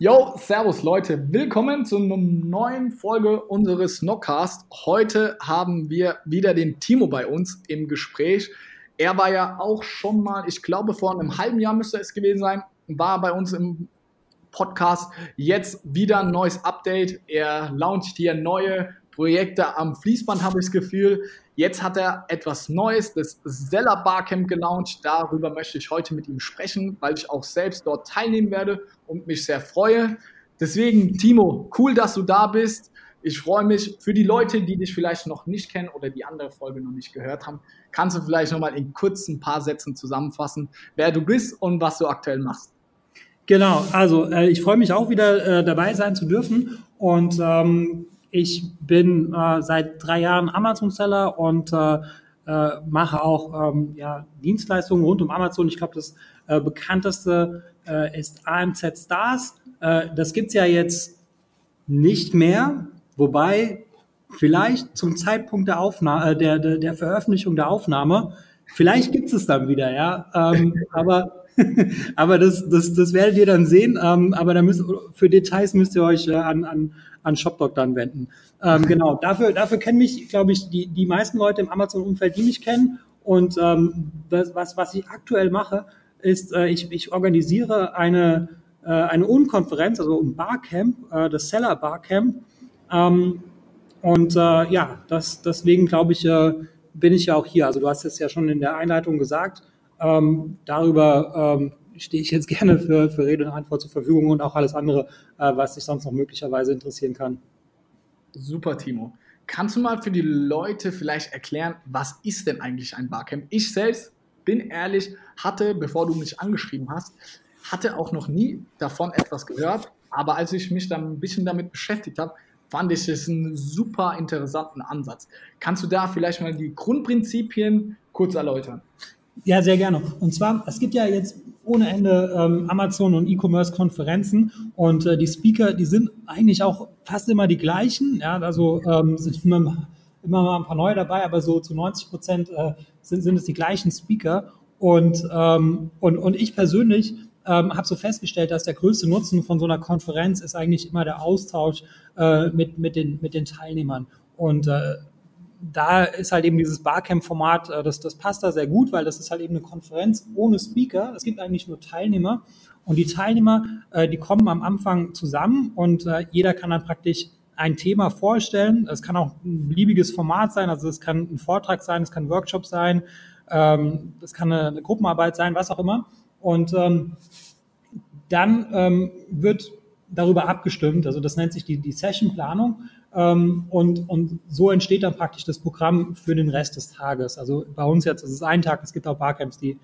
Yo, Servus Leute, willkommen zu einer neuen Folge unseres Knockcast. Heute haben wir wieder den Timo bei uns im Gespräch. Er war ja auch schon mal, ich glaube vor einem halben Jahr müsste es gewesen sein, war bei uns im Podcast. Jetzt wieder ein neues Update. Er launcht hier neue Projekte am Fließband, habe ich das Gefühl. Jetzt hat er etwas Neues, das Zeller Barcamp gelauncht. Darüber möchte ich heute mit ihm sprechen, weil ich auch selbst dort teilnehmen werde und mich sehr freue. Deswegen, Timo, cool, dass du da bist. Ich freue mich für die Leute, die dich vielleicht noch nicht kennen oder die andere Folge noch nicht gehört haben. Kannst du vielleicht nochmal in kurzen paar Sätzen zusammenfassen, wer du bist und was du aktuell machst? Genau, also äh, ich freue mich auch wieder äh, dabei sein zu dürfen und ähm, ich bin äh, seit drei Jahren Amazon-Seller und äh, äh, mache auch ähm, ja, Dienstleistungen rund um Amazon. Ich glaube, das äh, bekannteste äh, ist AMZ Stars. Äh, das gibt's ja jetzt nicht mehr, wobei vielleicht zum Zeitpunkt der, Aufnahme, äh, der, der, der Veröffentlichung der Aufnahme, vielleicht gibt's es dann wieder, ja. Ähm, aber aber das, das, das werdet ihr dann sehen. Ähm, aber da müsst, für Details müsst ihr euch äh, an, an, an ShopDoc dann wenden. Ähm, genau, dafür, dafür kennen mich, glaube ich, die, die meisten Leute im Amazon-Umfeld, die mich kennen. Und ähm, das, was, was ich aktuell mache, ist, äh, ich, ich organisiere eine, äh, eine Unkonferenz, also ein Barcamp, äh, das Seller Barcamp. Ähm, und äh, ja, das, deswegen glaube ich, äh, bin ich ja auch hier. Also du hast es ja schon in der Einleitung gesagt. Ähm, darüber ähm, stehe ich jetzt gerne für, für Rede und Antwort zur Verfügung und auch alles andere, äh, was dich sonst noch möglicherweise interessieren kann. Super, Timo. Kannst du mal für die Leute vielleicht erklären, was ist denn eigentlich ein Barcamp? Ich selbst bin ehrlich, hatte, bevor du mich angeschrieben hast, hatte auch noch nie davon etwas gehört. Aber als ich mich dann ein bisschen damit beschäftigt habe, fand ich es einen super interessanten Ansatz. Kannst du da vielleicht mal die Grundprinzipien kurz erläutern? Ja, sehr gerne. Und zwar, es gibt ja jetzt ohne Ende ähm, Amazon und E-Commerce-Konferenzen und äh, die Speaker, die sind eigentlich auch fast immer die gleichen. Ja, also ähm, sind immer, immer mal ein paar neue dabei, aber so zu 90 Prozent äh, sind, sind es die gleichen Speaker. Und, ähm, und, und ich persönlich ähm, habe so festgestellt, dass der größte Nutzen von so einer Konferenz ist eigentlich immer der Austausch äh, mit, mit, den, mit den Teilnehmern. Und äh, da ist halt eben dieses Barcamp-Format, äh, das, das passt da sehr gut, weil das ist halt eben eine Konferenz ohne Speaker. Es gibt eigentlich nur Teilnehmer. Und die Teilnehmer, äh, die kommen am Anfang zusammen und äh, jeder kann dann praktisch ein Thema vorstellen. Es kann auch ein beliebiges Format sein, also es kann ein Vortrag sein, es kann ein Workshop sein, ähm, es kann eine, Gruppenarbeit sein, was auch immer. Und ähm, dann ähm, wird darüber abgestimmt, also das nennt sich die, die Sessionplanung. Ähm, und, und so entsteht dann praktisch das Programm für den Rest des Tages. Also bei uns jetzt ist es ein Tag, es gibt auch Barcamps, die,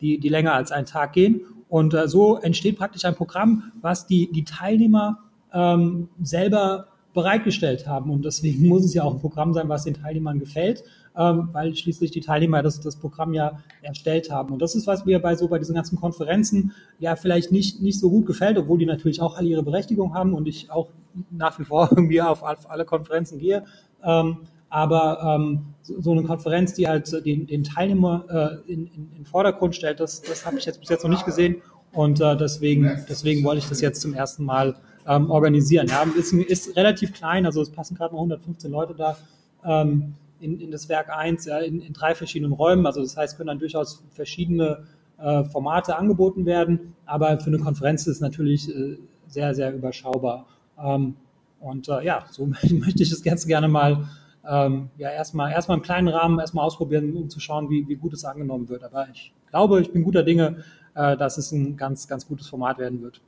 die, die länger als einen Tag gehen. Und äh, so entsteht praktisch ein Programm, was die, die Teilnehmer ähm, selber bereitgestellt haben. Und deswegen muss es ja auch ein Programm sein, was den Teilnehmern gefällt, ähm, weil schließlich die Teilnehmer das, das Programm ja erstellt haben. Und das ist, was mir bei so bei diesen ganzen Konferenzen ja vielleicht nicht, nicht so gut gefällt, obwohl die natürlich auch alle ihre Berechtigung haben und ich auch nach wie vor irgendwie auf, auf alle Konferenzen gehe. Ähm, aber ähm, so, eine Konferenz, die halt den, den Teilnehmer äh, in, in, in Vordergrund stellt, das, das habe ich jetzt bis jetzt noch nicht gesehen. Und äh, deswegen, deswegen wollte ich das jetzt zum ersten Mal ähm, organisieren. Ja, ist, ist relativ klein, also es passen gerade noch 115 Leute da ähm, in, in das Werk 1, ja, in, in drei verschiedenen Räumen. Also das heißt, können dann durchaus verschiedene äh, Formate angeboten werden, aber für eine Konferenz ist es natürlich äh, sehr, sehr überschaubar. Ähm, und äh, ja, so möchte ich das ganz gerne mal ähm, ja, erstmal, erstmal im kleinen Rahmen erstmal ausprobieren, um zu schauen, wie, wie gut es angenommen wird. Aber ich glaube, ich bin guter Dinge, äh, dass es ein ganz, ganz gutes Format werden wird.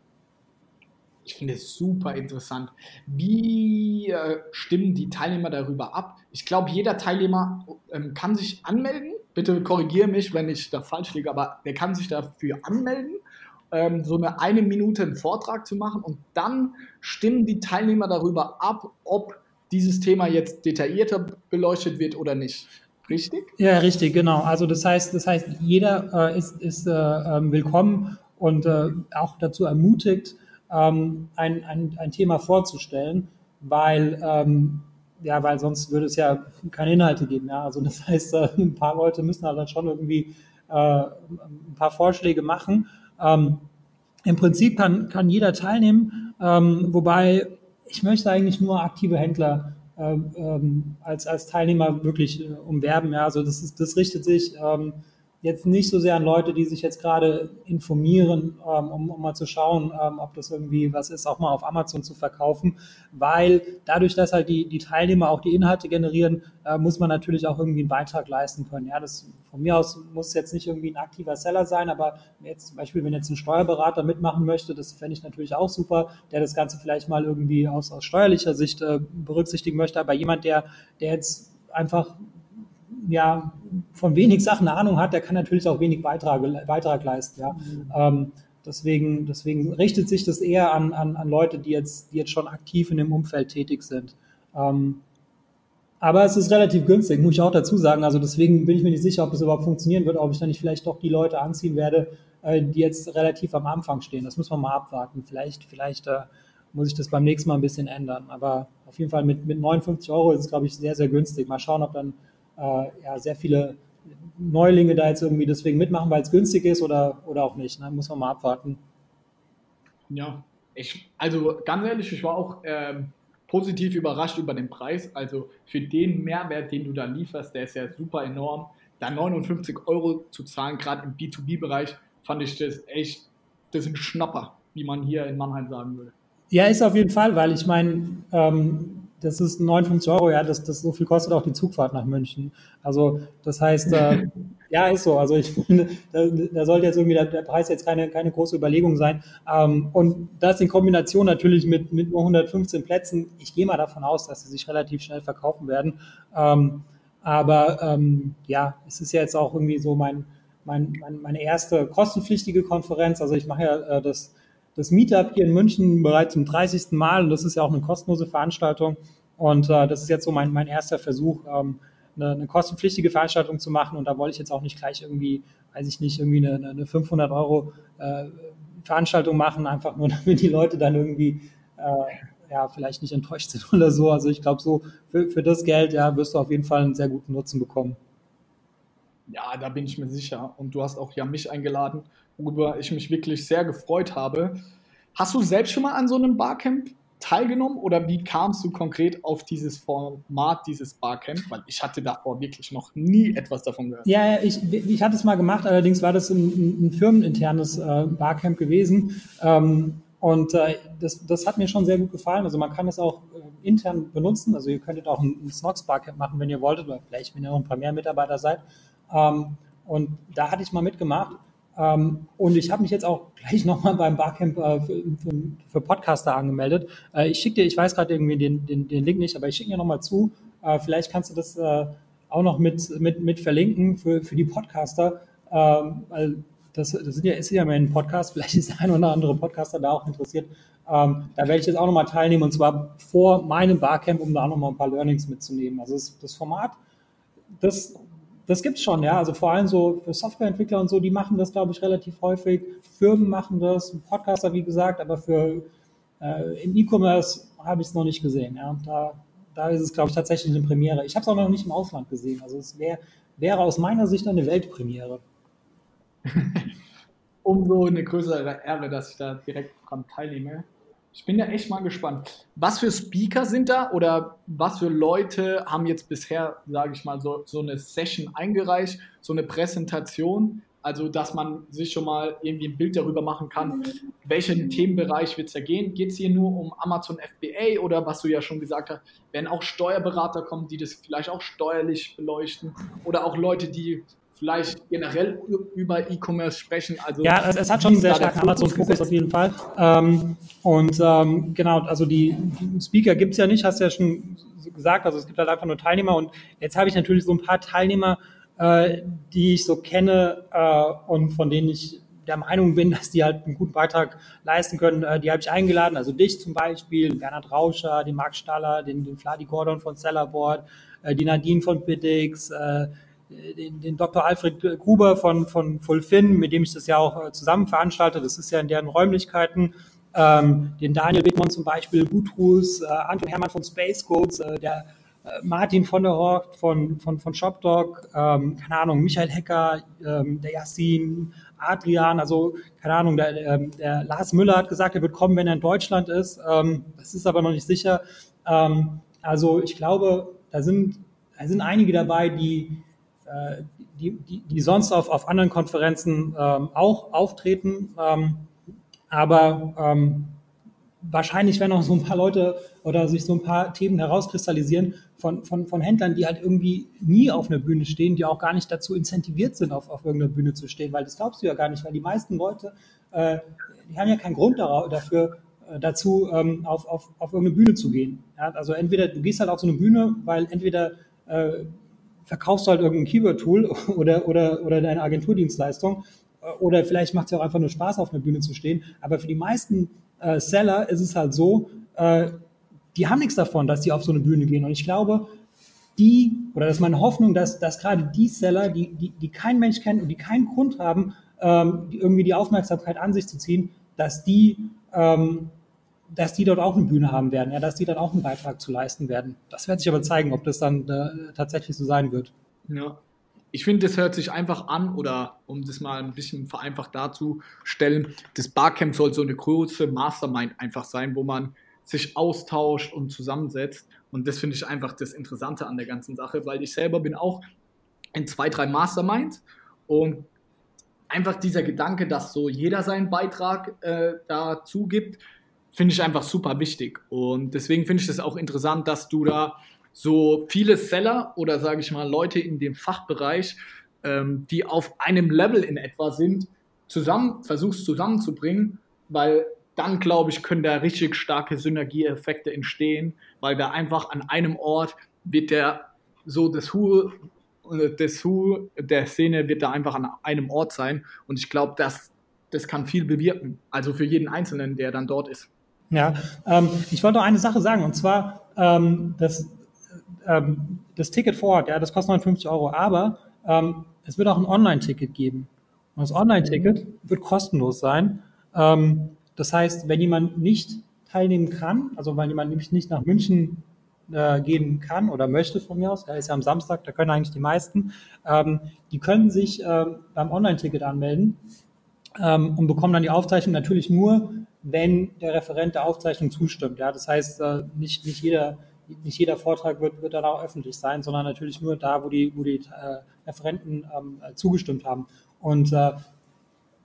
Ich finde es super interessant. Wie äh, stimmen die Teilnehmer darüber ab? Ich glaube, jeder Teilnehmer ähm, kann sich anmelden. Bitte korrigiere mich, wenn ich da falsch liege, aber der kann sich dafür anmelden. ähm, so eine eine Minute einen Vortrag zu machen und dann stimmen die Teilnehmer darüber ab, ob dieses Thema jetzt detaillierter beleuchtet wird oder nicht. Richtig? Ja, richtig, genau. Also das heißt, das heißt, jeder äh, ist, ist äh, ähm, willkommen und äh, auch dazu ermutigt, ähm, ein, ein, ein Thema vorzustellen, weil ähm, ja, weil sonst würde es ja keine Inhalte geben. Ja? Also das heißt, äh, ein paar Leute müssen halt dann schon irgendwie äh, ein paar Vorschläge machen. Ähm, Im Prinzip kann, kann jeder teilnehmen, ähm, wobei ich möchte eigentlich nur aktive Händler äh, ähm, als, als Teilnehmer wirklich äh, umwerben. Ja? Also das, ist, das richtet sich ähm, jetzt nicht so sehr an Leute, die sich jetzt gerade informieren, ähm, um, um, mal zu schauen, ähm, ob das irgendwie was ist, auch mal auf Amazon zu verkaufen, weil dadurch, dass halt die, die Teilnehmer auch die Inhalte generieren, äh, muss man natürlich auch irgendwie einen Beitrag leisten können. Ja, das von mir aus muss jetzt nicht irgendwie ein aktiver Seller sein, aber jetzt zum Beispiel, wenn jetzt ein Steuerberater mitmachen möchte, das fände ich natürlich auch super, der das Ganze vielleicht mal irgendwie aus, aus steuerlicher Sicht äh, berücksichtigen möchte, aber jemand, der, der jetzt einfach ja, von wenig Sachen eine Ahnung hat, der kann natürlich auch wenig Beitrag, Beitrag leisten. Ja. Mhm. Ähm, deswegen, deswegen richtet sich das eher an, an, an Leute, die jetzt, die jetzt schon aktiv in dem Umfeld tätig sind. Ähm, aber es ist relativ günstig, muss ich auch dazu sagen. Also deswegen bin ich mir nicht sicher, ob es überhaupt funktionieren wird, ob ich dann nicht vielleicht doch die Leute anziehen werde, äh, die jetzt relativ am Anfang stehen. Das muss man mal abwarten. Vielleicht, vielleicht äh, muss ich das beim nächsten Mal ein bisschen ändern. Aber auf jeden Fall mit, mit 59 Euro ist es, glaube ich, sehr, sehr günstig. Mal schauen, ob dann ja, sehr viele Neulinge da jetzt irgendwie deswegen mitmachen, weil es günstig ist oder, oder auch nicht. Ne? Muss man mal abwarten. Ja, ich, also ganz ehrlich, ich war auch ähm, positiv überrascht über den Preis. Also für den Mehrwert, den du da lieferst, der ist ja super enorm. Da 59 Euro zu zahlen, gerade im B2B-Bereich, fand ich das echt, das ein Schnapper, wie man hier in Mannheim sagen würde. Ja, ist auf jeden Fall, weil ich meine, ähm, das ist 59 Euro, ja, das, das so viel kostet auch die Zugfahrt nach München. Also das heißt, äh, ja, ist so. Also ich finde, da, da sollte jetzt irgendwie der, der, Preis jetzt keine, keine große Überlegung sein. Ähm, und das in Kombination natürlich mit, mit nur 115 Plätzen, ich gehe mal davon aus, dass sie sich relativ schnell verkaufen werden. Ähm, aber ähm, ja, es ist ja jetzt auch irgendwie so mein, mein, mein, meine erste kostenpflichtige Konferenz. Also ich mache ja äh, das das Meetup hier in München bereits zum 30. Mal und das ist ja auch eine kostenlose Veranstaltung. Und äh, das ist jetzt so mein, mein erster Versuch, ähm, eine, eine kostenpflichtige Veranstaltung zu machen. Und da wollte ich jetzt auch nicht gleich irgendwie, weiß ich nicht, irgendwie eine, eine 500 Euro äh, Veranstaltung machen, einfach nur damit die Leute dann irgendwie äh, ja, vielleicht nicht enttäuscht sind oder so. Also ich glaube, so für, für das Geld ja, wirst du auf jeden Fall einen sehr guten Nutzen bekommen. Ja, da bin ich mir sicher. Und du hast auch ja mich eingeladen worüber ich mich wirklich sehr gefreut habe. Hast du selbst schon mal an so einem Barcamp teilgenommen oder wie kamst du konkret auf dieses Format, dieses Barcamp? Weil ich hatte davor wirklich noch nie etwas davon gehört. Ja, ich, ich hatte es mal gemacht, allerdings war das ein, ein firmeninternes äh, Barcamp gewesen. Ähm, und äh, das, das hat mir schon sehr gut gefallen. Also man kann es auch äh, intern benutzen. Also ihr könntet auch ein, ein Snox Barcamp machen, wenn ihr wolltet, oder vielleicht, wenn ihr noch ein paar mehr Mitarbeiter seid. Ähm, und da hatte ich mal mitgemacht. Ähm, und ich habe mich jetzt auch gleich nochmal beim Barcamp äh, für, für, für, Podcaster angemeldet. Äh, ich schicke dir, ich weiß gerade irgendwie den, den, den, Link nicht, aber ich schicke dir nochmal zu. Äh, vielleicht kannst du das äh, auch noch mit, mit, mit verlinken für, für die Podcaster. Ähm, weil das, das sind ja, ist ja mein Podcast, vielleicht ist der ein oder andere Podcaster da auch interessiert. Ähm, da werde ich jetzt auch nochmal teilnehmen und zwar vor meinem Barcamp, um da auch nochmal ein paar Learnings mitzunehmen. Also das, das Format, das das gibt's schon, ja. Also vor allem so für Softwareentwickler und so, die machen das, glaube ich, relativ häufig. Firmen machen das, Podcaster, wie gesagt, aber für äh, im E-Commerce habe ich es noch nicht gesehen. Ja. Da, da ist es, glaube ich, tatsächlich eine Premiere. Ich habe es auch noch nicht im Ausland gesehen. Also es wär, wäre aus meiner Sicht eine Weltpremiere. Umso eine größere Ehre, dass ich da direkt dran teilnehme. Ich bin ja echt mal gespannt. Was für Speaker sind da oder was für Leute haben jetzt bisher, sage ich mal, so, so eine Session eingereicht, so eine Präsentation? Also, dass man sich schon mal irgendwie ein Bild darüber machen kann, welchen Themenbereich wird es da gehen? Geht es hier nur um Amazon FBA oder was du ja schon gesagt hast, werden auch Steuerberater kommen, die das vielleicht auch steuerlich beleuchten oder auch Leute, die vielleicht generell über E-Commerce sprechen. Also ja, es, es hat schon einen sehr starken Amazon-Fokus auf jeden Fall. Ähm, und ähm, genau, also die, die Speaker gibt es ja nicht, hast du ja schon gesagt. Also es gibt halt einfach nur Teilnehmer. Und jetzt habe ich natürlich so ein paar Teilnehmer, äh, die ich so kenne äh, und von denen ich der Meinung bin, dass die halt einen guten Beitrag leisten können, äh, die habe ich eingeladen. Also dich zum Beispiel, Bernhard Rauscher, den Marc Staller, den, den Fladi Gordon von Sellerboard, äh, die Nadine von Biddix, äh, den, den Dr. Alfred Gruber von, von Fulfin, mit dem ich das ja auch äh, zusammen veranstalte. Das ist ja in deren Räumlichkeiten. Ähm, den Daniel Wittmann zum Beispiel, Butrus, äh, Anton Hermann von Space Codes, äh, der äh, Martin von der Hort von, von, von ShopDog, ähm, keine Ahnung, Michael Hecker, ähm, der Yassin, Adrian, also keine Ahnung, der, ähm, der, Lars Müller hat gesagt, er wird kommen, wenn er in Deutschland ist. Ähm, das ist aber noch nicht sicher. Ähm, also ich glaube, da sind, da sind einige dabei, die, äh, die, die, die sonst auf, auf anderen Konferenzen ähm, auch auftreten. Ähm, aber ähm, wahrscheinlich werden auch so ein paar Leute oder sich so ein paar Themen herauskristallisieren von, von, von Händlern, die halt irgendwie nie auf einer Bühne stehen, die auch gar nicht dazu incentiviert sind, auf, auf irgendeiner Bühne zu stehen, weil das glaubst du ja gar nicht, weil die meisten Leute, äh, die haben ja keinen Grund dafür, äh, dazu, ähm, auf, auf, auf irgendeine Bühne zu gehen. Ja, also entweder du gehst halt auf so eine Bühne, weil entweder äh, verkaufst du halt irgendein Keyword-Tool oder, oder, oder deine Agenturdienstleistung äh, oder vielleicht macht es ja auch einfach nur Spaß, auf einer Bühne zu stehen. Aber für die meisten äh, Seller ist es halt so, äh, die haben nichts davon, dass die auf so eine Bühne gehen. Und ich glaube, die, oder das ist meine Hoffnung, dass, dass gerade die Seller, die, die, die kein Mensch kennt und die keinen Grund haben, ähm, die irgendwie die Aufmerksamkeit an sich zu ziehen, dass die, ähm, dass die dort auch eine Bühne haben werden, ja, dass die dann auch einen Beitrag zu leisten werden. Das wird sich aber zeigen, ob das dann äh, tatsächlich so sein wird. Ja, ich finde, das hört sich einfach an, oder um das mal ein bisschen vereinfacht darzustellen, das Barcamp soll so eine große Mastermind einfach sein, wo man sich austauscht und zusammensetzt. Und das finde ich einfach das Interessante an der ganzen Sache, weil ich selber bin auch in zwei, drei Masterminds und einfach dieser Gedanke, dass so jeder seinen Beitrag äh, dazu gibt, finde ich einfach super wichtig. Und deswegen finde ich das auch interessant, dass du da so viele Seller oder sage ich mal Leute in dem Fachbereich, ähm, die auf einem Level in etwa sind, zusammen versuchst zusammenzubringen, weil dann glaube ich, können da richtig starke Synergieeffekte entstehen, weil da einfach an einem Ort wird der so das Hu das Hu der Szene wird da einfach an einem Ort sein und ich glaube, das das kann viel bewirken, also für jeden Einzelnen, der dann dort ist. Ja, ähm, ich wollte noch eine Sache sagen und zwar ähm, das ähm, das Ticket vor Ort, ja, das kostet 59 Euro, aber ähm, es wird auch ein Online-Ticket geben. Und das Online-Ticket wird kostenlos sein. Ähm, das heißt, wenn jemand nicht teilnehmen kann, also wenn jemand nämlich nicht nach München äh, gehen kann oder möchte von mir aus, er ist ja am Samstag, da können eigentlich die meisten, ähm, die können sich äh, beim Online-Ticket anmelden ähm, und bekommen dann die Aufzeichnung natürlich nur, wenn der Referent der Aufzeichnung zustimmt. Ja, das heißt, äh, nicht, nicht jeder nicht jeder Vortrag wird, wird dann auch öffentlich sein, sondern natürlich nur da, wo die, wo die äh, Referenten ähm, zugestimmt haben. Und äh,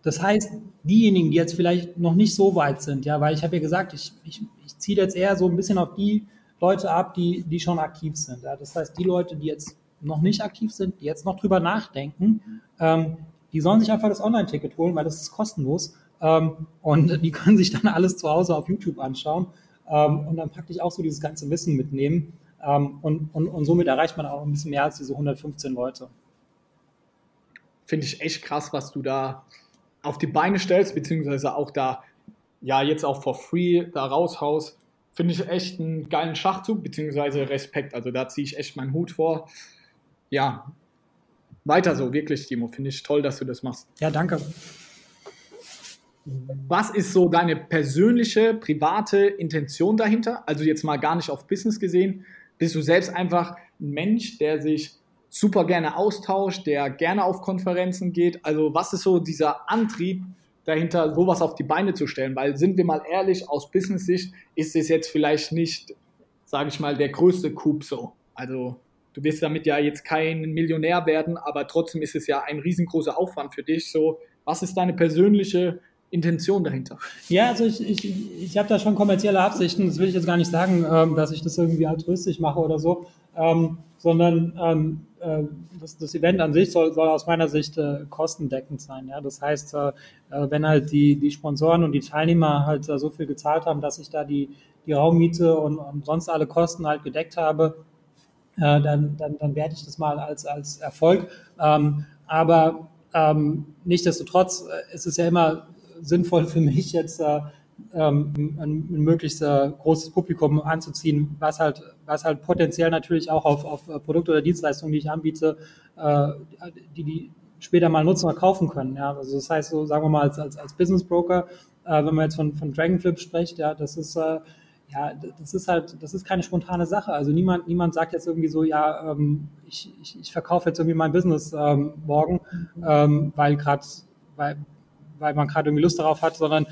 das heißt, diejenigen, die jetzt vielleicht noch nicht so weit sind, ja, weil ich habe ja gesagt, ich, ich, ich ziehe jetzt eher so ein bisschen auf die Leute ab, die, die schon aktiv sind. Ja. Das heißt, die Leute, die jetzt noch nicht aktiv sind, die jetzt noch drüber nachdenken, ähm, die sollen sich einfach das Online-Ticket holen, weil das ist kostenlos. Ähm, und die können sich dann alles zu Hause auf YouTube anschauen ähm, und dann praktisch auch so dieses ganze Wissen mitnehmen. Ähm, und, und, und somit erreicht man auch ein bisschen mehr als diese 115 Leute. Finde ich echt krass, was du da auf die Beine stellst, beziehungsweise auch da, ja, jetzt auch for free da raushaust. Finde ich echt einen geilen Schachzug, beziehungsweise Respekt. Also da ziehe ich echt meinen Hut vor. Ja, weiter so, wirklich, Timo. Finde ich toll, dass du das machst. Ja, danke. Was ist so deine persönliche, private Intention dahinter? Also jetzt mal gar nicht auf Business gesehen. Bist du selbst einfach ein Mensch, der sich super gerne austauscht, der gerne auf Konferenzen geht? Also was ist so dieser Antrieb dahinter, sowas auf die Beine zu stellen? Weil sind wir mal ehrlich, aus Business-Sicht ist es jetzt vielleicht nicht, sage ich mal, der größte Coup so. Also du wirst damit ja jetzt kein Millionär werden, aber trotzdem ist es ja ein riesengroßer Aufwand für dich. So, was ist deine persönliche Intention dahinter? Ja, also ich, ich, ich habe da schon kommerzielle Absichten. Das will ich jetzt gar nicht sagen, ähm, dass ich das irgendwie altruistisch mache oder so, ähm, sondern ähm, äh, das, das, Event an sich soll, soll aus meiner Sicht äh, kostendeckend sein. Ja? Das heißt, äh, äh wenn halt die, die Sponsoren und die Teilnehmer halt äh, so viel gezahlt haben, dass ich da die, die Raummiete und, und sonst alle Kosten halt gedeckt habe, äh, dann, dann, dann werde ich das mal als, als Erfolg. Ähm, aber ähm, nichtsdestotrotz ist es ja immer sinnvoll für mich jetzt äh, ähm, ein, möglichst äh, großes Publikum anzuziehen, was halt, was halt potenziell natürlich auch auf, auf Produkte oder Dienstleistungen, die ich anbiete, äh, die die später mal nutzen oder kaufen können. Ja? Also das heißt, so sagen wir mal als, als, als Business Broker, äh, wenn man jetzt von, von Dragonflip spricht, ja, das ist äh, ja, das ist halt, das ist keine spontane Sache. Also niemand, niemand sagt jetzt irgendwie so, ja, ähm, ich, ich, ich verkaufe jetzt irgendwie mein Business ähm, morgen, ähm, weil gerade, weil, weil man gerade irgendwie Lust darauf hat, sondern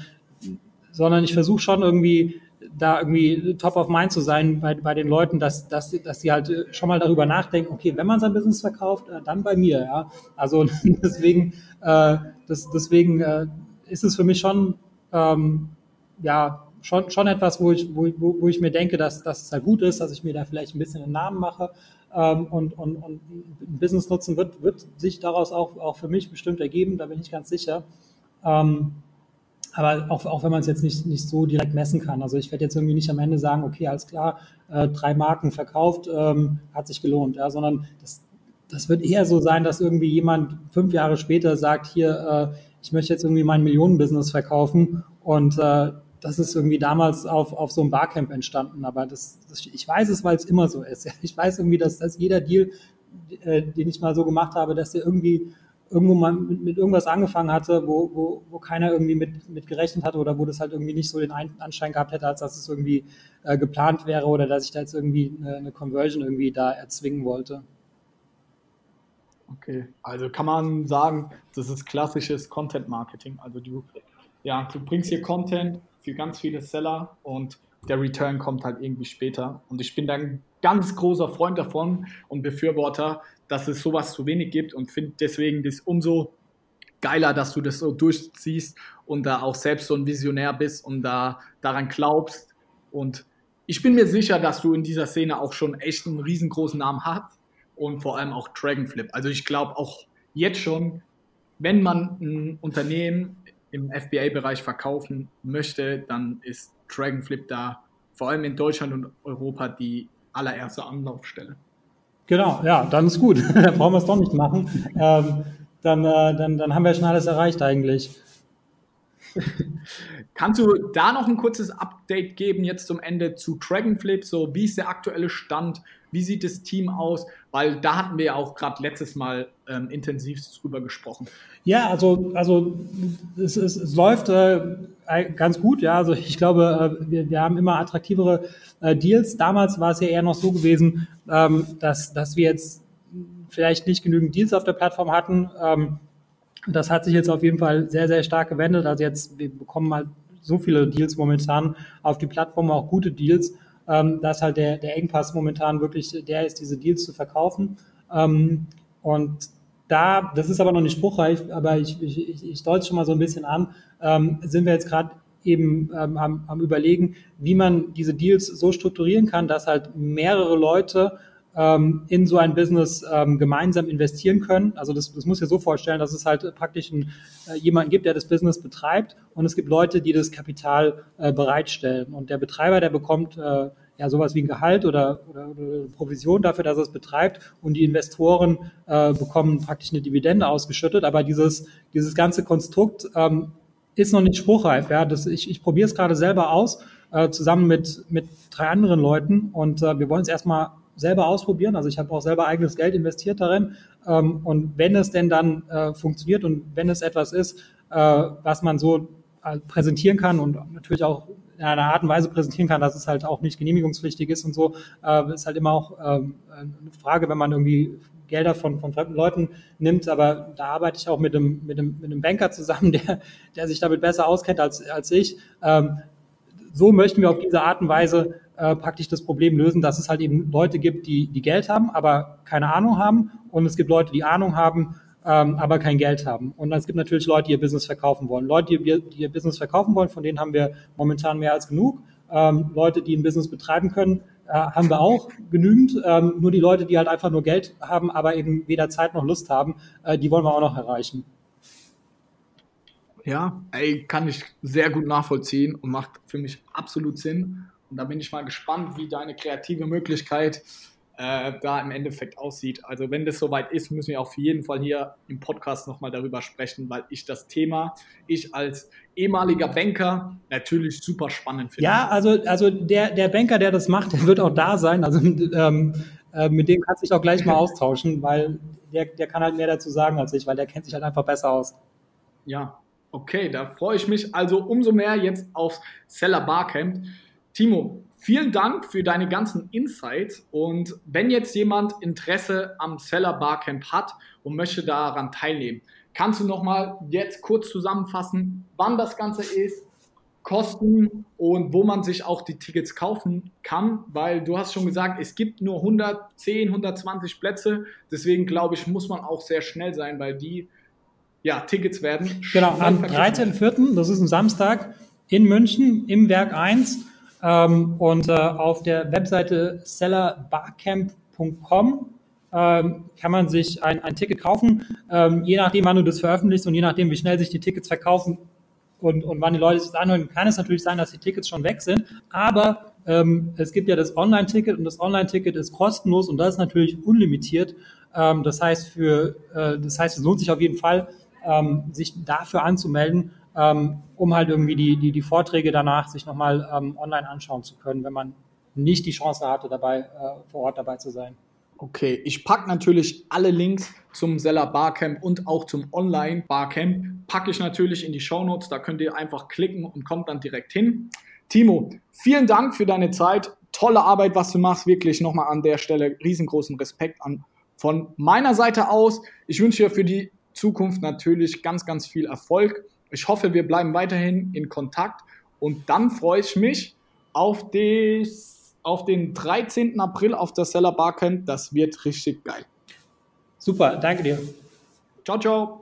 sondern ich versuche schon irgendwie da irgendwie top of mind zu sein bei, bei den Leuten, dass, dass, dass sie halt schon mal darüber nachdenken, okay, wenn man sein Business verkauft, äh, dann bei mir, ja. Also deswegen, äh, das, deswegen äh, ist es für mich schon, ähm, ja, schon, schon etwas, wo ich, wo, wo, ich mir denke, dass, dass es halt gut ist, dass ich mir da vielleicht ein bisschen einen Namen mache ähm, und, und, und Business nutzen wird, wird sich daraus auch, auch für mich bestimmt ergeben, da bin ich ganz sicher. Ähm, aber auch, auch wenn man es jetzt nicht, nicht so direkt messen kann. Also ich werde jetzt irgendwie nicht am Ende sagen, okay, alles klar, äh, drei Marken verkauft, ähm, hat sich gelohnt, ja, sondern das, das wird eher so sein, dass irgendwie jemand fünf Jahre später sagt, hier, äh, ich möchte jetzt irgendwie mein Millionenbusiness verkaufen und äh, das ist irgendwie damals auf, auf so einem Barcamp entstanden. Aber das, das ich weiß es, weil es immer so ist. Ich weiß irgendwie, dass, dass jeder Deal, äh, den ich mal so gemacht habe, dass der irgendwie irgendwo mal mit, mit irgendwas angefangen hatte, wo, wo, wo keiner irgendwie mit, mit gerechnet hatte oder wo das halt irgendwie nicht so den Anschein gehabt hätte, als dass es irgendwie äh, geplant wäre oder dass ich da jetzt irgendwie eine, eine Conversion irgendwie da erzwingen wollte. Okay, also kann man sagen, das ist klassisches Content Marketing. Also du, ja, du bringst hier Content für ganz viele Seller und der Return kommt halt irgendwie später. Und ich bin da ein ganz großer Freund davon und Befürworter, dass es sowas zu wenig gibt und finde deswegen das umso geiler, dass du das so durchziehst und da auch selbst so ein Visionär bist und da daran glaubst. Und ich bin mir sicher, dass du in dieser Szene auch schon echt einen riesengroßen Namen hast und vor allem auch Dragonflip. Also ich glaube auch jetzt schon, wenn man ein Unternehmen im FBA-Bereich verkaufen möchte, dann ist Dragonflip da vor allem in Deutschland und Europa die allererste Anlaufstelle. Genau, ja, dann ist gut. dann brauchen wir es doch nicht machen. Ähm, dann, äh, dann, dann haben wir schon alles erreicht eigentlich. Kannst du da noch ein kurzes Update geben jetzt zum Ende zu Dragonflip? So, wie ist der aktuelle Stand? Wie sieht das Team aus? Weil da hatten wir ja auch gerade letztes Mal ähm, intensiv drüber gesprochen. Ja, also, also es, es, es läuft äh, ganz gut. Ja, also ich glaube, äh, wir, wir haben immer attraktivere äh, Deals. Damals war es ja eher noch so gewesen, ähm, dass, dass wir jetzt vielleicht nicht genügend Deals auf der Plattform hatten. Ähm, das hat sich jetzt auf jeden Fall sehr, sehr stark gewendet. Also jetzt, wir bekommen halt so viele Deals momentan auf die Plattform, auch gute Deals ähm, dass halt der, der Engpass momentan wirklich der ist, diese Deals zu verkaufen. Ähm, und da, das ist aber noch nicht spruchreich, aber ich, ich, ich, ich deute schon mal so ein bisschen an, ähm, sind wir jetzt gerade eben ähm, am, am Überlegen, wie man diese Deals so strukturieren kann, dass halt mehrere Leute ähm, in so ein Business ähm, gemeinsam investieren können. Also das, das muss ja so vorstellen, dass es halt praktisch ein, äh, jemanden gibt, der das Business betreibt und es gibt Leute, die das Kapital äh, bereitstellen. Und der Betreiber, der bekommt äh, ja sowas wie ein Gehalt oder, oder, oder Provision dafür, dass er es betreibt und die Investoren äh, bekommen praktisch eine Dividende ausgeschüttet. Aber dieses, dieses ganze Konstrukt ähm, ist noch nicht spruchreif. Ja? Das, ich ich probiere es gerade selber aus, äh, zusammen mit, mit drei anderen Leuten und äh, wir wollen es erstmal selber ausprobieren. Also ich habe auch selber eigenes Geld investiert darin. Ähm, und wenn es denn dann äh, funktioniert und wenn es etwas ist, äh, was man so äh, präsentieren kann und natürlich auch in einer Art und Weise präsentieren kann, dass es halt auch nicht genehmigungspflichtig ist und so, äh, ist halt immer auch ähm, eine Frage, wenn man irgendwie Gelder von, von fremden Leuten nimmt, aber da arbeite ich auch mit einem, mit einem, mit einem Banker zusammen, der, der sich damit besser auskennt als, als ich. Ähm, so möchten wir auf diese Art und Weise äh, praktisch das Problem lösen, dass es halt eben Leute gibt, die, die Geld haben, aber keine Ahnung haben. Und es gibt Leute, die Ahnung haben, ähm, aber kein Geld haben. Und es gibt natürlich Leute, die ihr Business verkaufen wollen. Leute, die, die ihr Business verkaufen wollen, von denen haben wir momentan mehr als genug. Ähm, Leute, die ein Business betreiben können, äh, haben wir auch genügend. Ähm, nur die Leute, die halt einfach nur Geld haben, aber eben weder Zeit noch Lust haben, äh, die wollen wir auch noch erreichen. Ja, ey, kann ich sehr gut nachvollziehen und macht für mich absolut Sinn. Und da bin ich mal gespannt, wie deine kreative Möglichkeit äh, da im Endeffekt aussieht. Also wenn das soweit ist, müssen wir auf jeden Fall hier im Podcast nochmal darüber sprechen, weil ich das Thema, ich als ehemaliger Banker, natürlich super spannend finde. Ja, also, also der, der Banker, der das macht, der wird auch da sein. Also ähm, äh, mit dem kannst du dich auch gleich mal austauschen, weil der, der kann halt mehr dazu sagen als ich, weil der kennt sich halt einfach besser aus. Ja, okay, da freue ich mich also umso mehr jetzt aufs Seller Barcamp. Timo, Vielen Dank für deine ganzen Insights und wenn jetzt jemand Interesse am Seller Barcamp hat und möchte daran teilnehmen, kannst du noch mal jetzt kurz zusammenfassen, wann das Ganze ist, Kosten und wo man sich auch die Tickets kaufen kann, weil du hast schon gesagt, es gibt nur 110, 120 Plätze, deswegen glaube ich, muss man auch sehr schnell sein, weil die ja, Tickets werden. Genau, am 13.04., das ist ein Samstag, in München im Werk 1 ähm, und äh, auf der Webseite sellerbarcamp.com ähm, kann man sich ein, ein Ticket kaufen. Ähm, je nachdem, wann du das veröffentlichst und je nachdem, wie schnell sich die Tickets verkaufen und, und wann die Leute sich anhören, kann es natürlich sein, dass die Tickets schon weg sind. Aber ähm, es gibt ja das Online-Ticket und das Online-Ticket ist kostenlos und das ist natürlich unlimitiert. Ähm, das heißt, für, äh, das heißt, es lohnt sich auf jeden Fall, sich dafür anzumelden um halt irgendwie die, die, die Vorträge danach sich nochmal ähm, online anschauen zu können, wenn man nicht die Chance hatte, dabei äh, vor Ort dabei zu sein. Okay, ich packe natürlich alle Links zum Seller Barcamp und auch zum Online Barcamp, packe ich natürlich in die Show Notes. Da könnt ihr einfach klicken und kommt dann direkt hin. Timo, vielen Dank für deine Zeit. Tolle Arbeit, was du machst. Wirklich nochmal an der Stelle riesengroßen Respekt an von meiner Seite aus. Ich wünsche dir für die Zukunft natürlich ganz, ganz viel Erfolg. Ich hoffe, wir bleiben weiterhin in Kontakt und dann freue ich mich auf, des, auf den 13. April auf der Seller Barcamp. Das wird richtig geil. Super, danke dir. Ciao, ciao.